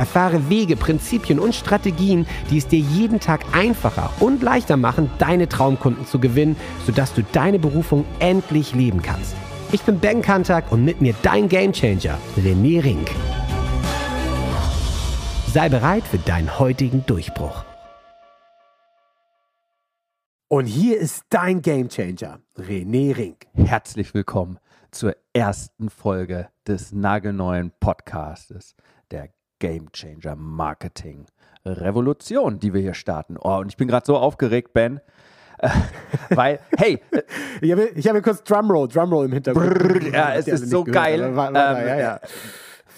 Erfahre Wege, Prinzipien und Strategien, die es dir jeden Tag einfacher und leichter machen, deine Traumkunden zu gewinnen, sodass du deine Berufung endlich leben kannst. Ich bin Ben Kantak und mit mir dein Gamechanger, René Rink. Sei bereit für deinen heutigen Durchbruch. Und hier ist dein Gamechanger, René Rink. Herzlich willkommen zur ersten Folge des nagelneuen Podcastes, der Gamechanger Marketing Revolution, die wir hier starten. Oh, und ich bin gerade so aufgeregt, Ben. Äh, weil, hey. Äh, ich habe, ich habe kurz Drumroll, Drumroll im Hintergrund. Brrr, ja, es ist so geil. War, war, ähm, ja, ja.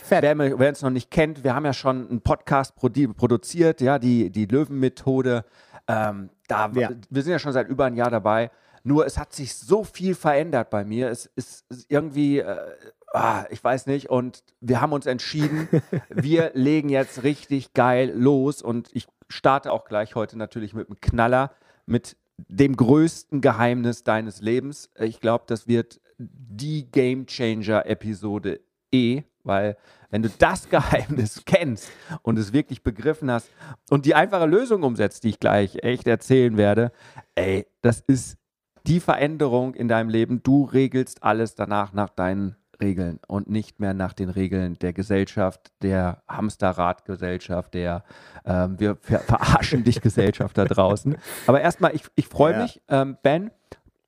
Wer, wer uns noch nicht kennt, wir haben ja schon einen Podcast produziert, ja, die, die Löwenmethode. Ähm, da, ja. Wir sind ja schon seit über ein Jahr dabei. Nur es hat sich so viel verändert bei mir. Es ist irgendwie, äh, ah, ich weiß nicht. Und wir haben uns entschieden, wir legen jetzt richtig geil los. Und ich starte auch gleich heute natürlich mit einem Knaller, mit dem größten Geheimnis deines Lebens. Ich glaube, das wird die Game Changer Episode E, weil wenn du das Geheimnis kennst und es wirklich begriffen hast und die einfache Lösung umsetzt, die ich gleich echt erzählen werde, ey, das ist die Veränderung in deinem Leben. Du regelst alles danach nach deinen Regeln und nicht mehr nach den Regeln der Gesellschaft, der Hamsterradgesellschaft, der ähm, wir verarschen dich Gesellschaft da draußen. Aber erstmal, ich, ich freue ja. mich, ähm, Ben,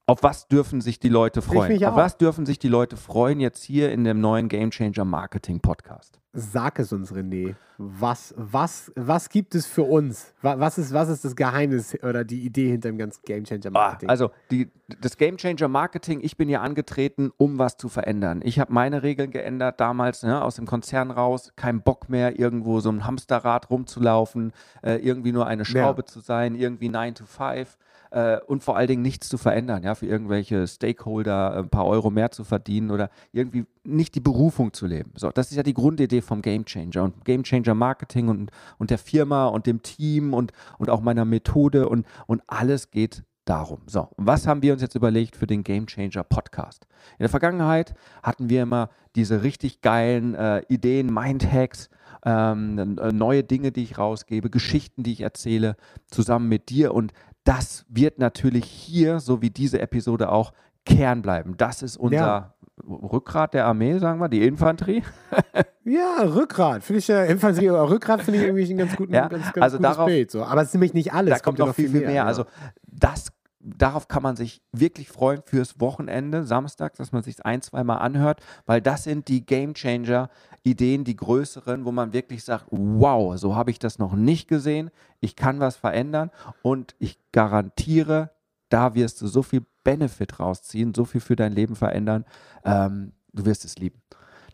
auf was dürfen sich die Leute freuen? Auf was dürfen sich die Leute freuen jetzt hier in dem neuen Game Changer Marketing Podcast? Sag es uns, René. Was, was, was gibt es für uns? Was ist, was ist das Geheimnis oder die Idee hinter dem ganzen Game Changer ah, Marketing? Also die, das Game Changer Marketing, ich bin hier angetreten, um was zu verändern. Ich habe meine Regeln geändert damals ne, aus dem Konzern raus. Kein Bock mehr, irgendwo so ein Hamsterrad rumzulaufen, äh, irgendwie nur eine Schraube ja. zu sein, irgendwie 9 to 5 äh, und vor allen Dingen nichts zu verändern, ja, für irgendwelche Stakeholder ein paar Euro mehr zu verdienen oder irgendwie nicht die Berufung zu leben. So, das ist ja die Grundidee vom Game Changer und Game Changer Marketing und, und der Firma und dem Team und, und auch meiner Methode und, und alles geht darum. So, was haben wir uns jetzt überlegt für den Game Changer Podcast? In der Vergangenheit hatten wir immer diese richtig geilen äh, Ideen, Mindhacks, ähm, neue Dinge, die ich rausgebe, Geschichten, die ich erzähle, zusammen mit dir. Und das wird natürlich hier, so wie diese Episode auch, Kern bleiben. Das ist unser ja. Rückgrat der Armee, sagen wir, die Infanterie. ja, Rückgrat. Finde ich ja, Infanterie, aber Rückgrat finde ich irgendwie ein ganz, guten, ja, ganz, ganz also gutes darauf, Bild. So. Aber es ist nämlich nicht alles. Da kommt, kommt noch viel, viel mehr. mehr. Ja. Also das darauf kann man sich wirklich freuen fürs Wochenende, Samstag, dass man sich ein, zwei Mal anhört, weil das sind die Game Changer Ideen, die größeren, wo man wirklich sagt, wow, so habe ich das noch nicht gesehen, ich kann was verändern und ich garantiere, da wirst du so viel Benefit rausziehen, so viel für dein Leben verändern, ähm, du wirst es lieben.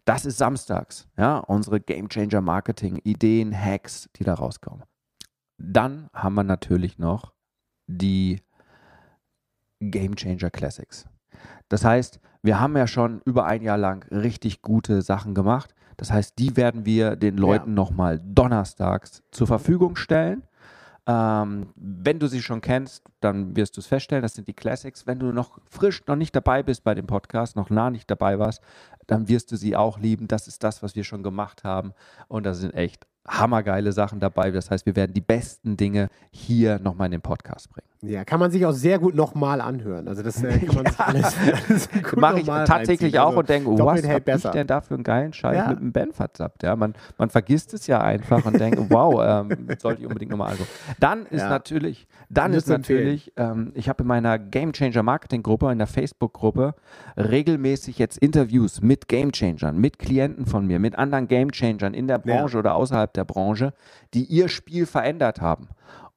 Das ist samstags, ja, unsere Game Changer Marketing Ideen, Hacks, die da rauskommen. Dann haben wir natürlich noch die Game Changer Classics. Das heißt, wir haben ja schon über ein Jahr lang richtig gute Sachen gemacht. Das heißt, die werden wir den Leuten ja. nochmal donnerstags zur Verfügung stellen. Ähm, wenn du sie schon kennst, dann wirst du es feststellen, das sind die Classics. Wenn du noch frisch noch nicht dabei bist bei dem Podcast, noch nah nicht dabei warst, dann wirst du sie auch lieben. Das ist das, was wir schon gemacht haben. Und da sind echt hammergeile Sachen dabei. Das heißt, wir werden die besten Dinge hier nochmal in den Podcast bringen. Ja, kann man sich auch sehr gut nochmal anhören. Also das äh, kann man ja. sich alles, alles Mache ich tatsächlich auch also, und denke, was habe ich denn da für einen geilen Scheiß ja. mit dem Ben verzappt? Ja, man, man vergisst es ja einfach und denkt, wow, ähm, sollte ich unbedingt nochmal also. Dann ist ja. natürlich, dann ist natürlich, ähm, ich habe in meiner Game Changer Marketing Gruppe, in der Facebook Gruppe, regelmäßig jetzt Interviews mit Game Changern, mit Klienten von mir, mit anderen Game Changern in der Branche oder außerhalb der Branche, die ihr Spiel verändert haben.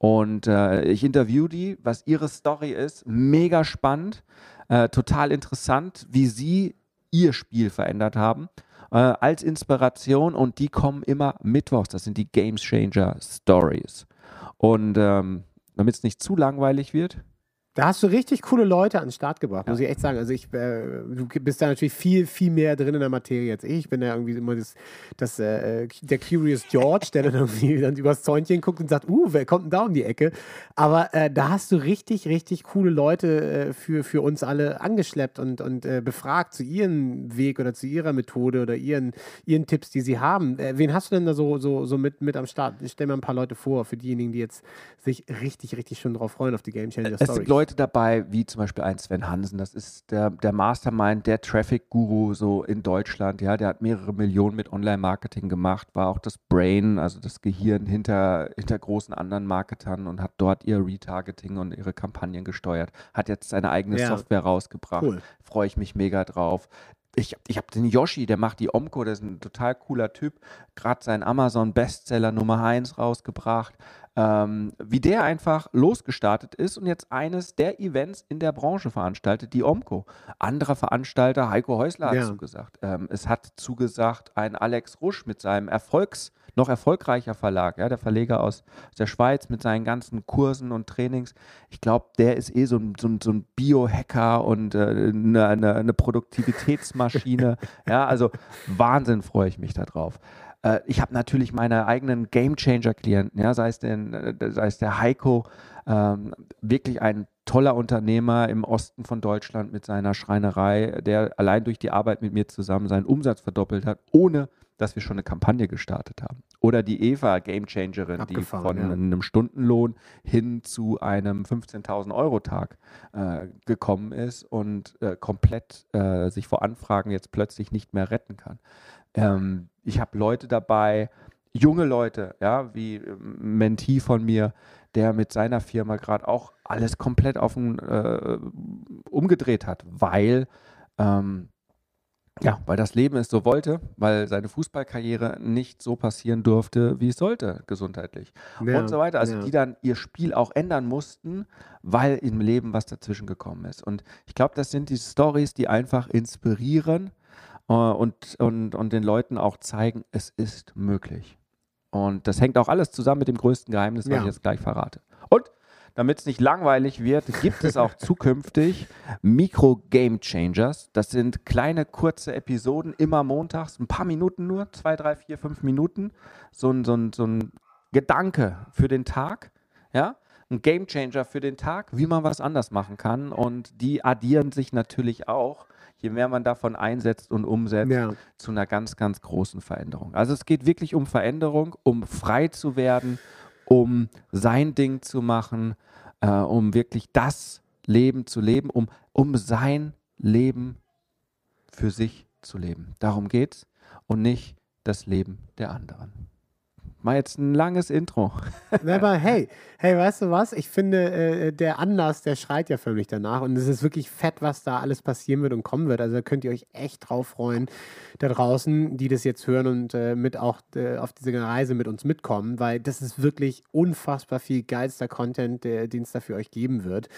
Und äh, ich interview die, was ihre Story ist. Mega spannend, äh, total interessant, wie sie ihr Spiel verändert haben, äh, als Inspiration und die kommen immer mittwochs. Das sind die Game Changer Stories. Und ähm, damit es nicht zu langweilig wird, da hast du richtig coole Leute an den Start gebracht, muss ich echt sagen. Also ich, äh, du bist da natürlich viel, viel mehr drin in der Materie als ich. Ich bin ja irgendwie immer das, das äh, der Curious George, der dann irgendwie dann übers Zäunchen guckt und sagt, uh, wer kommt denn da um die Ecke? Aber äh, da hast du richtig, richtig coole Leute äh, für, für uns alle angeschleppt und, und äh, befragt zu ihrem Weg oder zu ihrer Methode oder ihren, ihren Tipps, die sie haben. Äh, wen hast du denn da so, so, so mit, mit am Start? Ich stelle mir ein paar Leute vor, für diejenigen, die jetzt sich richtig, richtig schon drauf freuen auf die Game Changer Stories. Leute dabei, wie zum Beispiel ein Sven Hansen, das ist der, der Mastermind, der Traffic-Guru so in Deutschland, ja, der hat mehrere Millionen mit Online-Marketing gemacht, war auch das Brain, also das Gehirn hinter, hinter großen anderen Marketern und hat dort ihr Retargeting und ihre Kampagnen gesteuert, hat jetzt seine eigene ja. Software rausgebracht, cool. freue ich mich mega drauf ich, ich habe den Yoshi, der macht die Omco, der ist ein total cooler Typ, gerade seinen Amazon-Bestseller Nummer 1 rausgebracht ähm, wie der einfach losgestartet ist und jetzt eines der Events in der Branche veranstaltet, die Omco. Anderer Veranstalter, Heiko Häusler, hat ja. zugesagt. Ähm, es hat zugesagt ein Alex Rusch mit seinem Erfolgs- noch erfolgreicher Verlag, ja, der Verleger aus der Schweiz mit seinen ganzen Kursen und Trainings. Ich glaube, der ist eh so ein, so ein, so ein Biohacker und äh, eine, eine, eine Produktivitätsmaschine. ja, also Wahnsinn freue ich mich darauf. Äh, ich habe natürlich meine eigenen Gamechanger-Klienten, ja, sei es, den, äh, sei es der Heiko, ähm, wirklich ein toller Unternehmer im Osten von Deutschland mit seiner Schreinerei, der allein durch die Arbeit mit mir zusammen seinen Umsatz verdoppelt hat, ohne dass wir schon eine Kampagne gestartet haben. Oder die Eva Gamechangerin, die von ja. einem Stundenlohn hin zu einem 15.000 Euro Tag äh, gekommen ist und äh, komplett äh, sich vor Anfragen jetzt plötzlich nicht mehr retten kann. Ähm, ich habe Leute dabei, junge Leute, ja, wie ähm, Mentee von mir, der mit seiner Firma gerade auch alles komplett auf den, äh, umgedreht hat, weil ähm, ja, weil das Leben es so wollte, weil seine Fußballkarriere nicht so passieren durfte, wie es sollte, gesundheitlich ja, und so weiter. Also ja. die dann ihr Spiel auch ändern mussten, weil im Leben was dazwischen gekommen ist. Und ich glaube, das sind die Stories, die einfach inspirieren äh, und, und, und den Leuten auch zeigen, es ist möglich. Und das hängt auch alles zusammen mit dem größten Geheimnis, was ja. ich jetzt gleich verrate. Und damit es nicht langweilig wird, gibt es auch zukünftig Mikro-Game Changers. Das sind kleine, kurze Episoden, immer montags, ein paar Minuten nur, zwei, drei, vier, fünf Minuten. So ein, so ein, so ein Gedanke für den Tag. Ja, ein Game Changer für den Tag, wie man was anders machen kann. Und die addieren sich natürlich auch je mehr man davon einsetzt und umsetzt, ja. zu einer ganz, ganz großen Veränderung. Also es geht wirklich um Veränderung, um frei zu werden, um sein Ding zu machen, äh, um wirklich das Leben zu leben, um, um sein Leben für sich zu leben. Darum geht's und nicht das Leben der anderen. Mal jetzt ein langes Intro. Aber hey, hey, weißt du was? Ich finde, äh, der Anlass, der schreit ja förmlich danach. Und es ist wirklich fett, was da alles passieren wird und kommen wird. Also da könnt ihr euch echt drauf freuen, da draußen, die das jetzt hören und äh, mit auch äh, auf diese Reise mit uns mitkommen, weil das ist wirklich unfassbar viel geilster Content, den es da für euch geben wird.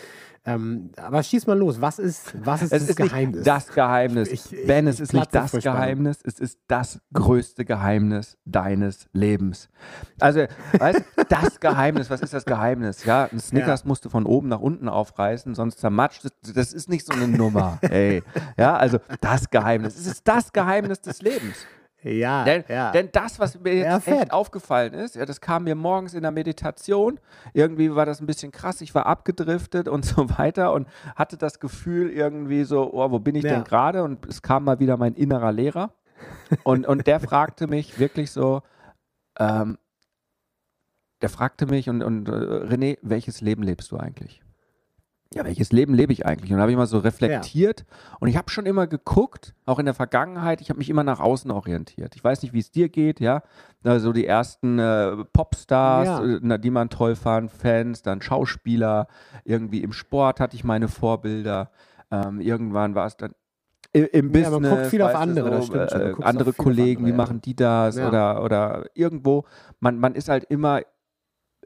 Ähm, aber schieß mal los. Was ist, was ist es das ist Geheimnis? das Geheimnis. Ich, ich, ben, es ist nicht das Geheimnis, es ist das größte Geheimnis deines Lebens. Also, weißt das Geheimnis, was ist das Geheimnis? Ja, ein Snickers ja. musst du von oben nach unten aufreißen, sonst zermatscht. Das, das ist nicht so eine Nummer. Ey. Ja, also das Geheimnis. Es ist das Geheimnis des Lebens. Ja, denn, ja. denn das, was mir jetzt ja, echt aufgefallen ist, ja, das kam mir morgens in der Meditation. Irgendwie war das ein bisschen krass. Ich war abgedriftet und so weiter und hatte das Gefühl irgendwie so, oh, wo bin ich ja. denn gerade? Und es kam mal wieder mein innerer Lehrer. Und, und der fragte mich wirklich so, ähm, der fragte mich und, und äh, René, welches Leben lebst du eigentlich? ja, welches Leben lebe ich eigentlich? Und da habe ich mal so reflektiert ja. und ich habe schon immer geguckt, auch in der Vergangenheit, ich habe mich immer nach außen orientiert. Ich weiß nicht, wie es dir geht, ja. Also die ersten äh, Popstars, ja. äh, die man toll fand, Fans, dann Schauspieler, irgendwie im Sport hatte ich meine Vorbilder. Ähm, irgendwann war es dann im, im ja, Business. Man guckt viel auf andere, so, äh, andere Kollegen, andere, wie machen die das? Oder, oder irgendwo, man, man ist halt immer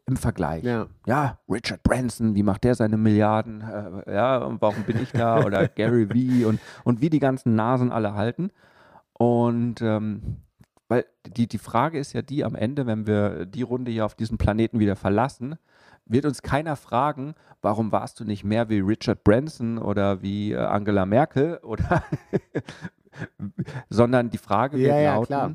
im Vergleich. Ja. ja. Richard Branson, wie macht der seine Milliarden? Äh, ja, und warum bin ich da? Oder Gary Vee und, und wie die ganzen Nasen alle halten. Und ähm, weil die, die Frage ist ja die am Ende, wenn wir die Runde hier auf diesem Planeten wieder verlassen, wird uns keiner fragen, warum warst du nicht mehr wie Richard Branson oder wie äh, Angela Merkel oder sondern die Frage wird ja, lauten, ja,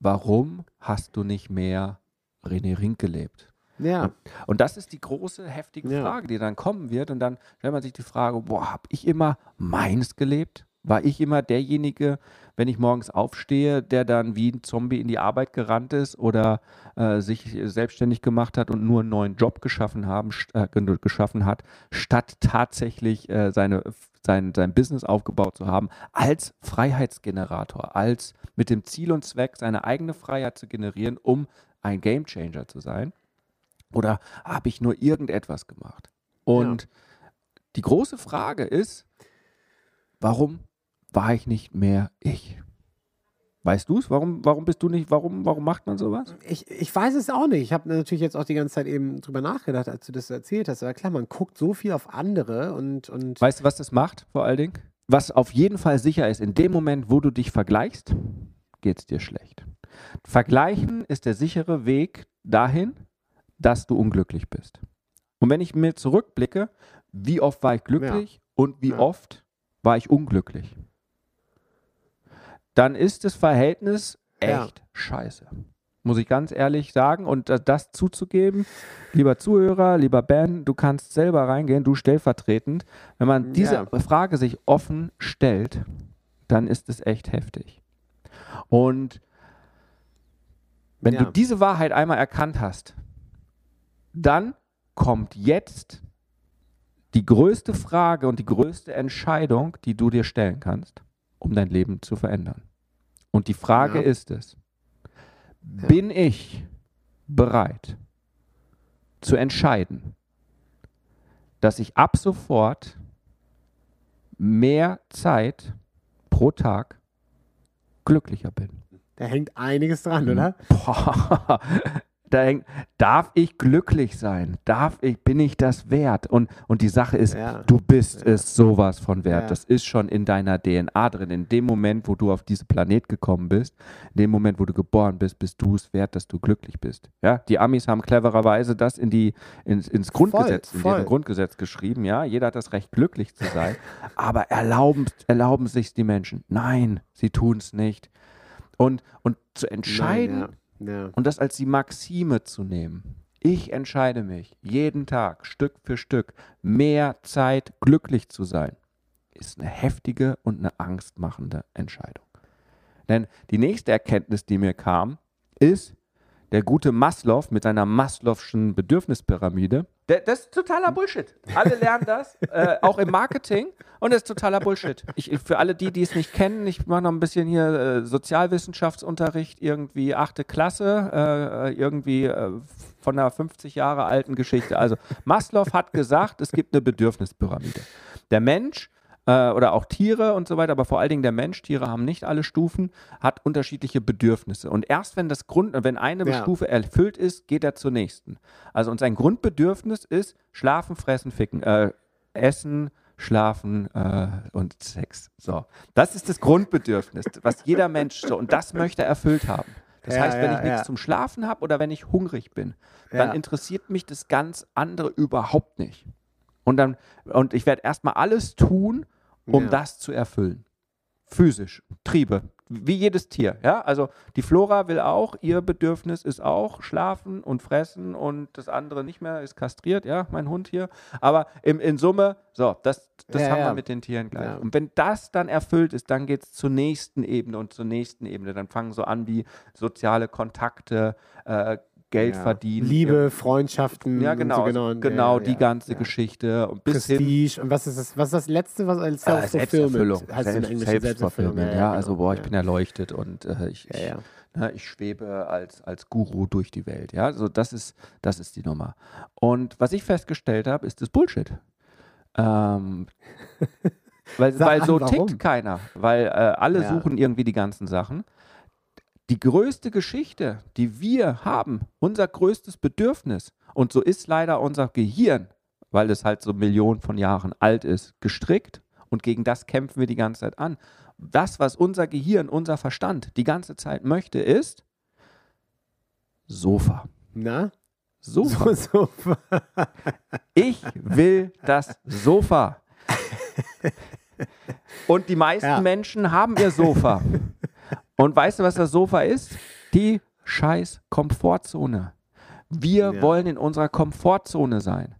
warum hast du nicht mehr René Rink gelebt? Ja. Und das ist die große, heftige ja. Frage, die dann kommen wird. Und dann stellt man sich die Frage, boah, habe ich immer meins gelebt? War ich immer derjenige, wenn ich morgens aufstehe, der dann wie ein Zombie in die Arbeit gerannt ist oder äh, sich selbstständig gemacht hat und nur einen neuen Job geschaffen, haben, äh, geschaffen hat, statt tatsächlich äh, seine, sein, sein Business aufgebaut zu haben, als Freiheitsgenerator, als mit dem Ziel und Zweck, seine eigene Freiheit zu generieren, um ein Gamechanger zu sein? Oder habe ich nur irgendetwas gemacht? Und ja. die große Frage ist, warum war ich nicht mehr ich. Weißt du es? Warum, warum bist du nicht, warum, warum macht man sowas? Ich, ich weiß es auch nicht. Ich habe natürlich jetzt auch die ganze Zeit eben drüber nachgedacht, als du das erzählt hast. Aber klar, man guckt so viel auf andere und. und weißt du, was das macht, vor allen Dingen? Was auf jeden Fall sicher ist, in dem Moment, wo du dich vergleichst, geht es dir schlecht. Vergleichen ist der sichere Weg dahin, dass du unglücklich bist. Und wenn ich mir zurückblicke, wie oft war ich glücklich ja. und wie ja. oft war ich unglücklich? Dann ist das Verhältnis echt ja. scheiße. Muss ich ganz ehrlich sagen. Und das zuzugeben, lieber Zuhörer, lieber Ben, du kannst selber reingehen, du stellvertretend. Wenn man diese ja. Frage sich offen stellt, dann ist es echt heftig. Und wenn ja. du diese Wahrheit einmal erkannt hast, dann kommt jetzt die größte Frage und die größte Entscheidung, die du dir stellen kannst um dein Leben zu verändern. Und die Frage ja. ist es, bin ich bereit zu entscheiden, dass ich ab sofort mehr Zeit pro Tag glücklicher bin? Da hängt einiges dran, oder? Boah, da hängt, darf ich glücklich sein? Darf ich, bin ich das wert? Und, und die Sache ist, ja. du bist ja. es sowas von wert. Ja. Das ist schon in deiner DNA drin. In dem Moment, wo du auf diesen Planet gekommen bist, in dem Moment, wo du geboren bist, bist du es wert, dass du glücklich bist. Ja, die Amis haben clevererweise das in die, ins, ins Grundgesetz, voll, voll. in Grundgesetz geschrieben. Ja, jeder hat das Recht, glücklich zu sein. aber erlauben, erlauben sich die Menschen? Nein, sie tun es nicht. Und, und zu entscheiden, Nein, ja. Und das als die Maxime zu nehmen. Ich entscheide mich jeden Tag, Stück für Stück, mehr Zeit glücklich zu sein, ist eine heftige und eine angstmachende Entscheidung. Denn die nächste Erkenntnis, die mir kam, ist, der gute Maslow mit seiner Maslow'schen Bedürfnispyramide. Das ist totaler Bullshit. Alle lernen das, äh, auch im Marketing. Und das ist totaler Bullshit. Ich, für alle die, die es nicht kennen, ich mache noch ein bisschen hier äh, Sozialwissenschaftsunterricht, irgendwie achte Klasse, äh, irgendwie äh, von einer 50 Jahre alten Geschichte. Also Maslow hat gesagt, es gibt eine Bedürfnispyramide. Der Mensch äh, oder auch Tiere und so weiter, aber vor allen Dingen der Mensch, Tiere haben nicht alle Stufen, hat unterschiedliche Bedürfnisse. Und erst wenn das Grund, wenn eine ja. Stufe erfüllt ist, geht er zur nächsten. Also und sein Grundbedürfnis ist schlafen, fressen, ficken, äh, essen, Schlafen äh, und Sex. So, das ist das Grundbedürfnis, was jeder Mensch so und das möchte er erfüllt haben. Das ja, heißt, wenn ja, ich nichts ja. zum Schlafen habe oder wenn ich hungrig bin, dann interessiert mich das ganz andere überhaupt nicht. Und dann und ich werde erstmal alles tun, um ja. das zu erfüllen. Physisch, Triebe, wie jedes Tier. Ja? Also die Flora will auch, ihr Bedürfnis ist auch schlafen und fressen und das andere nicht mehr ist kastriert, ja, mein Hund hier. Aber im, in Summe, so, das, das ja, haben ja. wir mit den Tieren gleich. Ja. Und wenn das dann erfüllt ist, dann geht es zur nächsten Ebene und zur nächsten Ebene. Dann fangen so an wie soziale Kontakte, äh, Geld ja. verdienen. Liebe, Freundschaften. Ja, genau. So genau, genau ja, die ganze Geschichte. Und bis Prestige. Und was ist das, was ist das Letzte, was als äh, Selbsterfüllung heißt Selbst, in Selbstverfüllung. Ja, ja, also boah, ich bin erleuchtet und äh, ich, ich, ne, ich schwebe als, als Guru durch die Welt. Ja, also das ist, das ist die Nummer. Und was ich festgestellt habe, ist das Bullshit. Ähm, weil, weil so warum? tickt keiner. Weil äh, alle suchen irgendwie die ganzen Sachen die größte Geschichte, die wir haben, unser größtes Bedürfnis, und so ist leider unser Gehirn, weil es halt so Millionen von Jahren alt ist, gestrickt und gegen das kämpfen wir die ganze Zeit an. Das, was unser Gehirn, unser Verstand die ganze Zeit möchte, ist Sofa. Na? Sofa. So, Sofa. ich will das Sofa. Und die meisten ja. Menschen haben ihr Sofa. Und weißt du, was das Sofa ist? Die scheiß Komfortzone. Wir ja. wollen in unserer Komfortzone sein.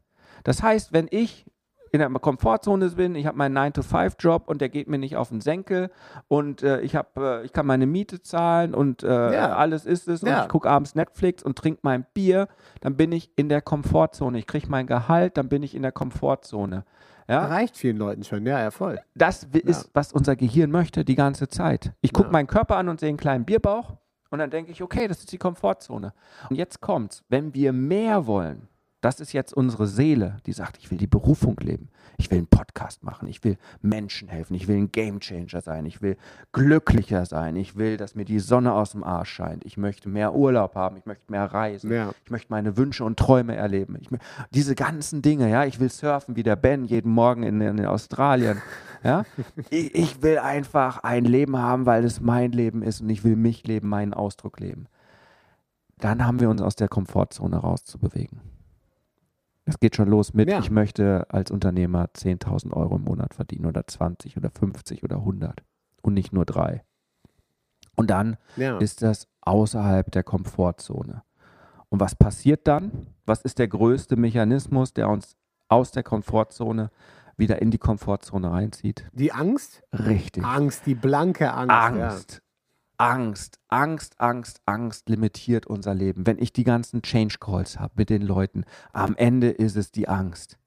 Das heißt, wenn ich in der Komfortzone bin, ich habe meinen 9-to-5-Job und der geht mir nicht auf den Senkel und äh, ich, hab, äh, ich kann meine Miete zahlen und äh, ja. alles ist es ja. und ich gucke abends Netflix und trinke mein Bier, dann bin ich in der Komfortzone. Ich kriege mein Gehalt, dann bin ich in der Komfortzone. Ja? Reicht vielen Leuten schon, ja, ja, voll. Das ist, was unser Gehirn möchte die ganze Zeit. Ich gucke meinen Körper an und sehe einen kleinen Bierbauch und dann denke ich, okay, das ist die Komfortzone. Und jetzt kommt's, wenn wir mehr wollen, das ist jetzt unsere Seele, die sagt, ich will die Berufung leben. Ich will einen Podcast machen. Ich will Menschen helfen. Ich will ein Gamechanger sein. Ich will glücklicher sein. Ich will, dass mir die Sonne aus dem Arsch scheint. Ich möchte mehr Urlaub haben. Ich möchte mehr reisen. Ja. Ich möchte meine Wünsche und Träume erleben. Ich, diese ganzen Dinge, ja. Ich will surfen wie der Ben jeden Morgen in, in Australien. Ja. Ich, ich will einfach ein Leben haben, weil es mein Leben ist und ich will mich leben, meinen Ausdruck leben. Dann haben wir uns aus der Komfortzone rauszubewegen. Es geht schon los mit, ja. ich möchte als Unternehmer 10.000 Euro im Monat verdienen oder 20 oder 50 oder 100 und nicht nur drei. Und dann ja. ist das außerhalb der Komfortzone. Und was passiert dann? Was ist der größte Mechanismus, der uns aus der Komfortzone wieder in die Komfortzone reinzieht? Die Angst? Richtig. Angst, die blanke Angst. Angst. Angst, Angst, Angst, Angst limitiert unser Leben. Wenn ich die ganzen Change Calls habe mit den Leuten, am Ende ist es die Angst.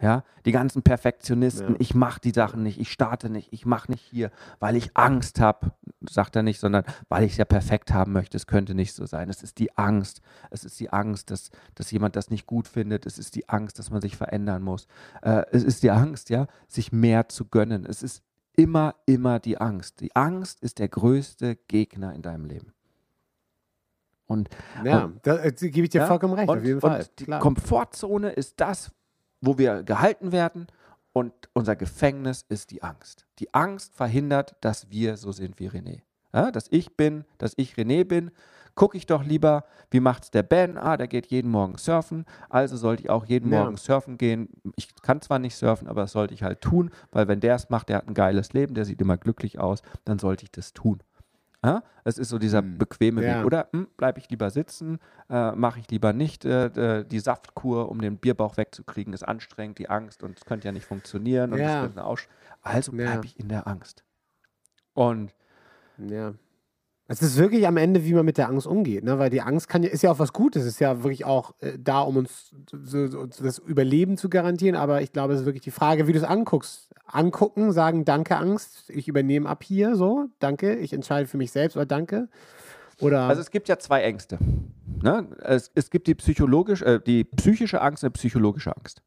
Ja, die ganzen Perfektionisten, ja. ich mache die Sachen nicht, ich starte nicht, ich mache nicht hier, weil ich Angst habe, sagt er nicht, sondern weil ich es ja perfekt haben möchte. Es könnte nicht so sein. Es ist die Angst. Es ist die Angst, dass, dass jemand das nicht gut findet. Es ist die Angst, dass man sich verändern muss. Äh, es ist die Angst, ja, sich mehr zu gönnen. Es ist immer, immer die Angst. Die Angst ist der größte Gegner in deinem Leben. Und, ja, und, da äh, gebe ich dir ja, vollkommen recht, und, auf jeden Fall. die Klar. Komfortzone ist das, wo wir gehalten werden und unser Gefängnis ist die Angst. Die Angst verhindert, dass wir so sind wie René. Ja, dass ich bin, dass ich René bin, gucke ich doch lieber, wie macht es der Ben? Ah, der geht jeden Morgen surfen, also sollte ich auch jeden ja. Morgen surfen gehen. Ich kann zwar nicht surfen, aber das sollte ich halt tun, weil wenn der es macht, der hat ein geiles Leben, der sieht immer glücklich aus, dann sollte ich das tun. Ja? Es ist so dieser hm. bequeme ja. Weg. Oder hm, bleibe ich lieber sitzen, äh, mache ich lieber nicht äh, die Saftkur, um den Bierbauch wegzukriegen, ist anstrengend, die Angst und es könnte ja nicht funktionieren. Und ja. also bleibe ich in der Angst. Und ja. Es ist wirklich am Ende, wie man mit der Angst umgeht, ne? weil die Angst kann, ist ja auch was Gutes, ist ja wirklich auch äh, da, um uns so, so, das Überleben zu garantieren, aber ich glaube, es ist wirklich die Frage, wie du es anguckst. Angucken, sagen, danke Angst, ich übernehme ab hier, so, danke, ich entscheide für mich selbst oder danke. Oder also es gibt ja zwei Ängste. Ne? Es, es gibt die, psychologisch, äh, die psychische Angst und die psychologische Angst.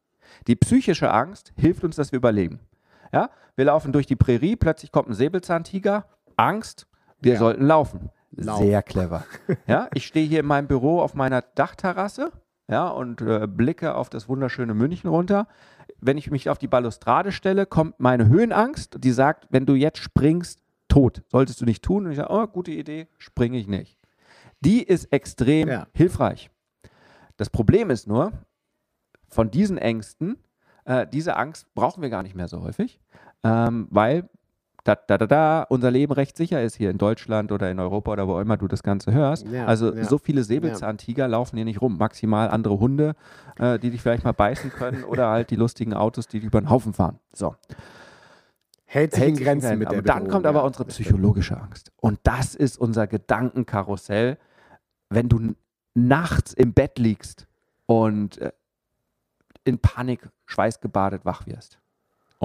Die psychische Angst hilft uns, dass wir überleben. Ja? Wir laufen durch die Prärie, plötzlich kommt ein Säbelzahntiger, Angst, wir ja. sollten laufen. Lauf. Sehr clever. Ja, ich stehe hier in meinem Büro auf meiner Dachterrasse ja, und äh, blicke auf das wunderschöne München runter. Wenn ich mich auf die Balustrade stelle, kommt meine Höhenangst, die sagt, wenn du jetzt springst, tot. Solltest du nicht tun. Und ich sage, oh, gute Idee, springe ich nicht. Die ist extrem ja. hilfreich. Das Problem ist nur, von diesen Ängsten, äh, diese Angst brauchen wir gar nicht mehr so häufig, ähm, weil da, da, da, da, unser Leben recht sicher ist hier in Deutschland oder in Europa oder wo immer du das Ganze hörst. Ja, also ja. so viele Säbelzahntiger laufen hier nicht rum. Maximal andere Hunde, äh, die dich vielleicht mal beißen können oder halt die lustigen Autos, die dich über den Haufen fahren. So. Hält sich in Grenzen, Grenzen mit der Dann kommt aber unsere psychologische Angst. Und das ist unser Gedankenkarussell, wenn du nachts im Bett liegst und äh, in Panik schweißgebadet wach wirst.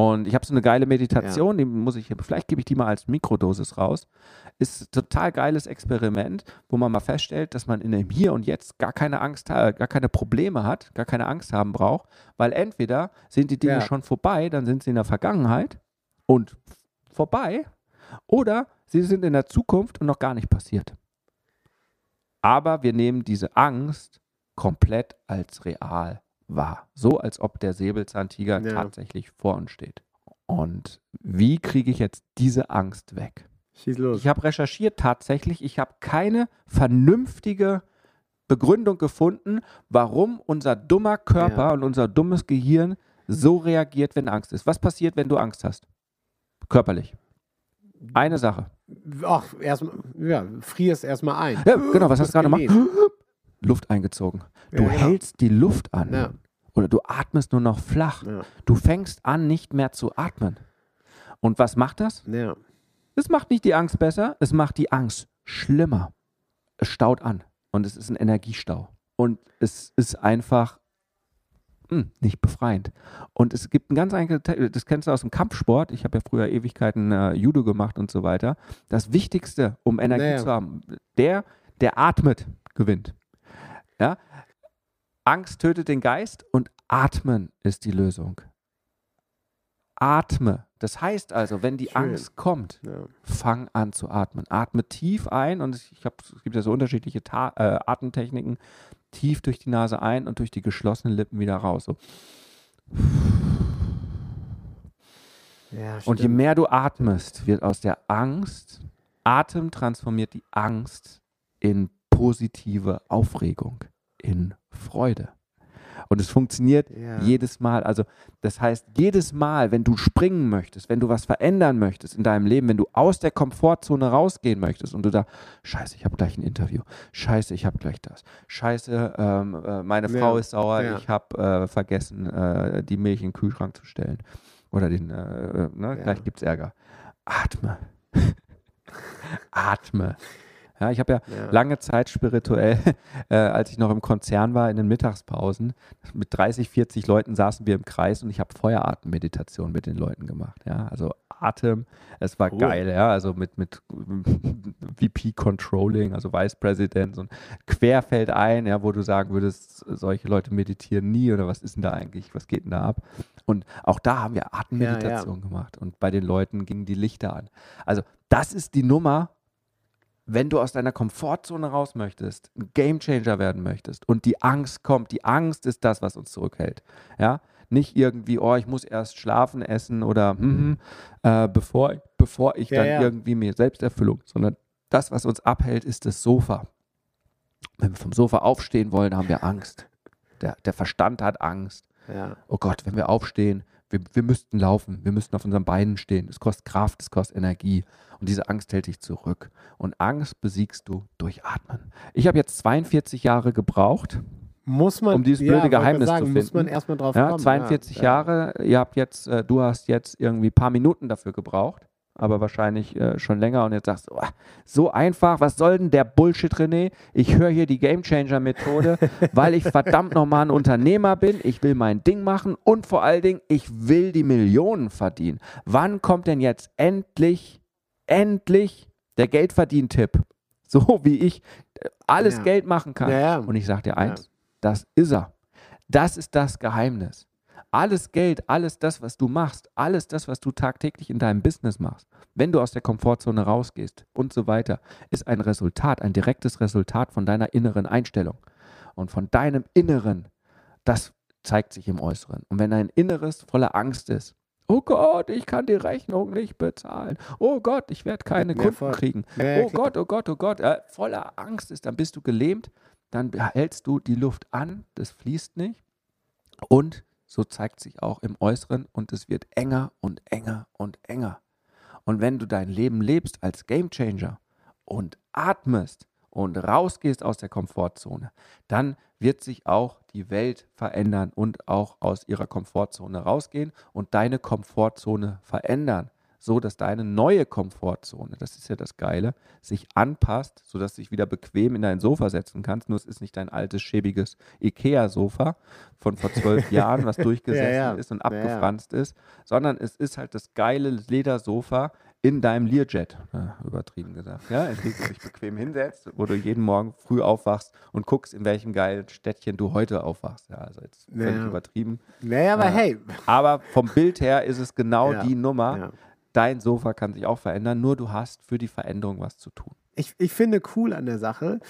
Und ich habe so eine geile Meditation, ja. die muss ich, vielleicht gebe ich die mal als Mikrodosis raus. Ist ein total geiles Experiment, wo man mal feststellt, dass man in dem Hier und Jetzt gar keine Angst, gar keine Probleme hat, gar keine Angst haben braucht, weil entweder sind die Dinge ja. schon vorbei, dann sind sie in der Vergangenheit und vorbei, oder sie sind in der Zukunft und noch gar nicht passiert. Aber wir nehmen diese Angst komplett als real wahr. So als ob der Säbelzahntiger ja. tatsächlich vor uns steht. Und wie kriege ich jetzt diese Angst weg? Schieß los. Ich habe recherchiert tatsächlich, ich habe keine vernünftige Begründung gefunden, warum unser dummer Körper ja. und unser dummes Gehirn so reagiert, wenn Angst ist. Was passiert, wenn du Angst hast? Körperlich. Eine Sache. Ach, erstmal, ja, frierst erstmal ein. Ja, genau, was hast du gerade gemacht? Luft eingezogen. Du ja, genau. hältst die Luft an. Ja. Oder du atmest nur noch flach. Ja. Du fängst an, nicht mehr zu atmen. Und was macht das? Es macht nicht die Angst besser, es macht die Angst schlimmer. Es staut an und es ist ein Energiestau. Und es ist einfach mh, hm, nicht befreiend. Und es gibt ein ganz einfaches, das kennst du aus dem Kampfsport. Ich habe ja früher Ewigkeiten äh, Judo gemacht und so weiter. Das Wichtigste, um Energie zu haben, der, der atmet, gewinnt. Ja? Angst tötet den Geist und atmen ist die Lösung. Atme. Das heißt also, wenn die Schön. Angst kommt, ja. fang an zu atmen. Atme tief ein und ich hab, es gibt ja so unterschiedliche Ta äh, Atemtechniken. Tief durch die Nase ein und durch die geschlossenen Lippen wieder raus. So. Ja, und je mehr du atmest, wird aus der Angst, Atem transformiert die Angst in positive Aufregung, in Freude. Und es funktioniert ja. jedes Mal. Also das heißt, jedes Mal, wenn du springen möchtest, wenn du was verändern möchtest in deinem Leben, wenn du aus der Komfortzone rausgehen möchtest und du da, scheiße, ich habe gleich ein Interview, scheiße, ich habe gleich das, scheiße, ähm, äh, meine ja. Frau ist sauer, ja. ich habe äh, vergessen, äh, die Milch in den Kühlschrank zu stellen. Oder den, äh, äh, ne, gleich gibt es Ärger. Atme. Atme. Ja, ich habe ja, ja, lange Zeit spirituell, äh, als ich noch im Konzern war, in den Mittagspausen, mit 30, 40 Leuten saßen wir im Kreis und ich habe Feueratemmeditation mit den Leuten gemacht. Ja, also Atem, es war cool. geil, ja, also mit, mit VP Controlling, also Vice President, so ein Querfeld ein, ja, wo du sagen würdest, solche Leute meditieren nie oder was ist denn da eigentlich, was geht denn da ab? Und auch da haben wir Atemmeditation ja, ja. gemacht und bei den Leuten gingen die Lichter an. Also das ist die Nummer, wenn du aus deiner Komfortzone raus möchtest, ein Gamechanger werden möchtest und die Angst kommt, die Angst ist das, was uns zurückhält. Ja, nicht irgendwie, oh, ich muss erst schlafen, essen oder mm, äh, bevor, bevor ich ja, dann ja. irgendwie mir Selbsterfüllung, sondern das, was uns abhält, ist das Sofa. Wenn wir vom Sofa aufstehen wollen, haben wir Angst. Der, der Verstand hat Angst. Ja. Oh Gott, wenn wir aufstehen, wir, wir müssten laufen, wir müssten auf unseren Beinen stehen. Es kostet Kraft, es kostet Energie. Und diese Angst hält dich zurück. Und Angst besiegst du durch Atmen. Ich habe jetzt 42 Jahre gebraucht, muss man, um dieses blöde ja, Geheimnis sagen, zu finden. Muss man erstmal drauf ja, kommen. 42 ja, Jahre, ihr habt jetzt, äh, du hast jetzt irgendwie ein paar Minuten dafür gebraucht, aber wahrscheinlich äh, schon länger und jetzt sagst du, oh, so einfach, was soll denn der Bullshit, René? Ich höre hier die Gamechanger-Methode, weil ich verdammt nochmal ein Unternehmer bin, ich will mein Ding machen und vor allen Dingen, ich will die Millionen verdienen. Wann kommt denn jetzt endlich endlich der Geldverdien-Tipp. So wie ich äh, alles ja. Geld machen kann. Ja, ja. Und ich sage dir eins, das ist er. Das ist das Geheimnis. Alles Geld, alles das, was du machst, alles das, was du tagtäglich in deinem Business machst, wenn du aus der Komfortzone rausgehst und so weiter, ist ein Resultat, ein direktes Resultat von deiner inneren Einstellung und von deinem Inneren. Das zeigt sich im Äußeren. Und wenn dein Inneres voller Angst ist, Oh Gott, ich kann die Rechnung nicht bezahlen. Oh Gott, ich werde keine Kunden voll. kriegen. Ja, oh klar. Gott, oh Gott, oh Gott. Äh, voller Angst ist, dann bist du gelähmt, dann hältst du die Luft an, das fließt nicht. Und so zeigt sich auch im Äußeren und es wird enger und enger und enger. Und wenn du dein Leben lebst als Gamechanger und atmest und rausgehst aus der Komfortzone, dann wird sich auch die Welt verändern und auch aus ihrer Komfortzone rausgehen und deine Komfortzone verändern, so dass deine neue Komfortzone, das ist ja das Geile, sich anpasst, sodass du dich wieder bequem in dein Sofa setzen kannst. Nur es ist nicht dein altes, schäbiges Ikea-Sofa von vor zwölf Jahren, was durchgesessen ja, ja. ist und abgefranst ja, ist, sondern es ist halt das geile Ledersofa, in deinem Learjet, ja, übertrieben gesagt, ja, in dem du dich bequem hinsetzt, wo du jeden Morgen früh aufwachst und guckst, in welchem geilen Städtchen du heute aufwachst. Ja, also jetzt völlig ja. übertrieben. Naja, aber äh, hey. Aber vom Bild her ist es genau ja. die Nummer. Dein Sofa kann sich auch verändern, nur du hast für die Veränderung was zu tun. ich, ich finde cool an der Sache,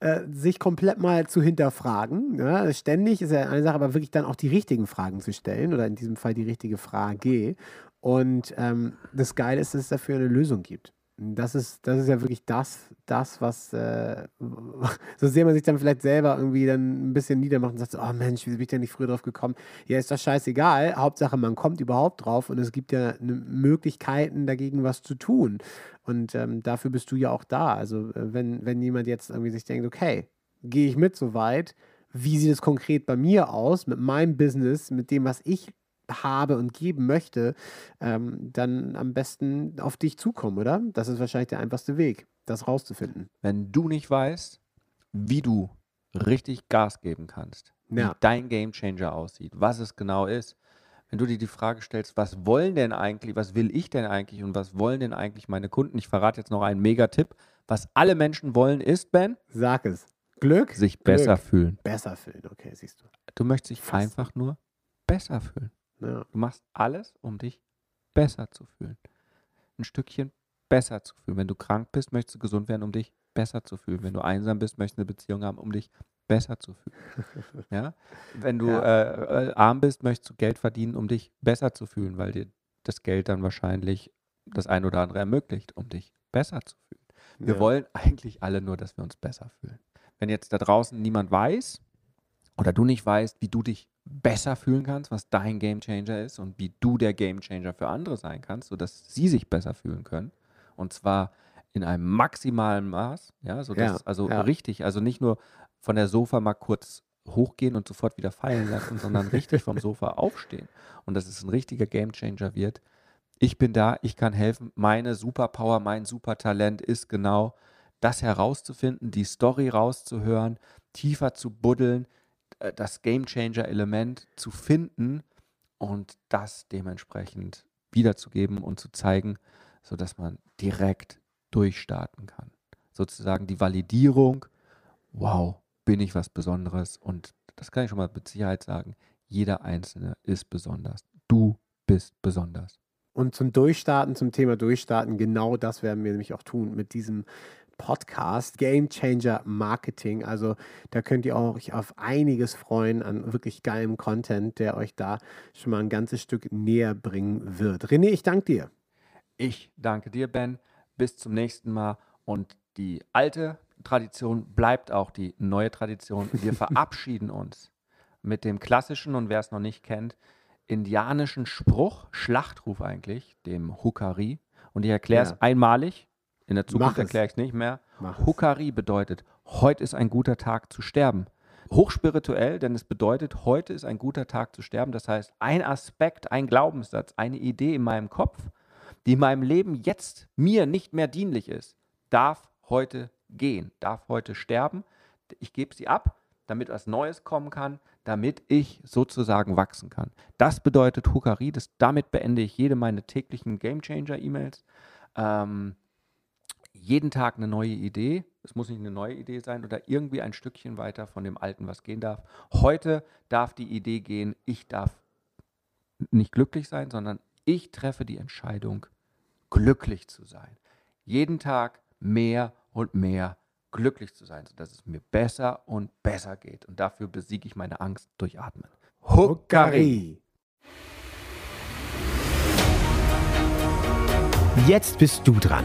äh, sich komplett mal zu hinterfragen. Ja? Ständig ist ja eine Sache, aber wirklich dann auch die richtigen Fragen zu stellen oder in diesem Fall die richtige Frage. Und ähm, das Geile ist, dass es dafür eine Lösung gibt. Das ist, das ist ja wirklich das, das was, äh, so sehr man sich dann vielleicht selber irgendwie dann ein bisschen niedermacht und sagt, oh Mensch, wie bin ich denn nicht früher drauf gekommen? Ja, ist das scheißegal. Hauptsache, man kommt überhaupt drauf und es gibt ja ne, Möglichkeiten, dagegen was zu tun. Und ähm, dafür bist du ja auch da. Also, äh, wenn, wenn jemand jetzt irgendwie sich denkt, okay, gehe ich mit so weit, wie sieht es konkret bei mir aus, mit meinem Business, mit dem, was ich habe und geben möchte, ähm, dann am besten auf dich zukommen, oder? Das ist wahrscheinlich der einfachste Weg, das rauszufinden. Wenn du nicht weißt, wie du richtig Gas geben kannst, ja. wie dein Game Changer aussieht, was es genau ist, wenn du dir die Frage stellst, was wollen denn eigentlich, was will ich denn eigentlich und was wollen denn eigentlich meine Kunden? Ich verrate jetzt noch einen Megatipp. Was alle Menschen wollen ist, Ben? Sag es. Glück? Sich Glück. besser fühlen. Besser fühlen, okay, siehst du. Du möchtest dich Fast. einfach nur besser fühlen. Ja. Du machst alles, um dich besser zu fühlen. Ein Stückchen besser zu fühlen. Wenn du krank bist, möchtest du gesund werden, um dich besser zu fühlen. Wenn du einsam bist, möchtest du eine Beziehung haben, um dich besser zu fühlen. ja? Wenn du ja. Äh, äh, arm bist, möchtest du Geld verdienen, um dich besser zu fühlen, weil dir das Geld dann wahrscheinlich das ein oder andere ermöglicht, um dich besser zu fühlen. Wir ja. wollen eigentlich alle nur, dass wir uns besser fühlen. Wenn jetzt da draußen niemand weiß oder du nicht weißt, wie du dich besser fühlen kannst, was dein Game Changer ist und wie du der Game Changer für andere sein kannst, sodass sie sich besser fühlen können. Und zwar in einem maximalen Maß, ja, sodass, ja, also ja. richtig, also nicht nur von der Sofa mal kurz hochgehen und sofort wieder fallen lassen, sondern richtig vom Sofa aufstehen und dass es ein richtiger Game Changer wird. Ich bin da, ich kann helfen. Meine Superpower, mein Supertalent ist genau das herauszufinden, die Story rauszuhören, tiefer zu buddeln, das Game Changer Element zu finden und das dementsprechend wiederzugeben und zu zeigen, sodass man direkt durchstarten kann. Sozusagen die Validierung, wow, bin ich was Besonderes und das kann ich schon mal mit Sicherheit sagen, jeder Einzelne ist besonders. Du bist besonders. Und zum Durchstarten, zum Thema Durchstarten, genau das werden wir nämlich auch tun mit diesem Podcast, Game Changer Marketing. Also da könnt ihr euch auf einiges freuen an wirklich geilem Content, der euch da schon mal ein ganzes Stück näher bringen wird. René, ich danke dir. Ich danke dir, Ben. Bis zum nächsten Mal. Und die alte Tradition bleibt auch die neue Tradition. Wir verabschieden uns mit dem klassischen und wer es noch nicht kennt, indianischen Spruch, Schlachtruf eigentlich, dem Hukari. Und ich erkläre es einmalig in der Zukunft erkläre ich es nicht mehr. Hukari bedeutet, heute ist ein guter Tag zu sterben. Hochspirituell, denn es bedeutet, heute ist ein guter Tag zu sterben. Das heißt, ein Aspekt, ein Glaubenssatz, eine Idee in meinem Kopf, die in meinem Leben jetzt mir nicht mehr dienlich ist, darf heute gehen, darf heute sterben. Ich gebe sie ab, damit was Neues kommen kann, damit ich sozusagen wachsen kann. Das bedeutet Hukari. Das, damit beende ich jede meine täglichen Game Changer E-Mails. Ähm, jeden Tag eine neue Idee. Es muss nicht eine neue Idee sein oder irgendwie ein Stückchen weiter von dem Alten, was gehen darf. Heute darf die Idee gehen, ich darf nicht glücklich sein, sondern ich treffe die Entscheidung, glücklich zu sein. Jeden Tag mehr und mehr glücklich zu sein, sodass es mir besser und besser geht. Und dafür besiege ich meine Angst durch Atmen. Huckari! Jetzt bist du dran.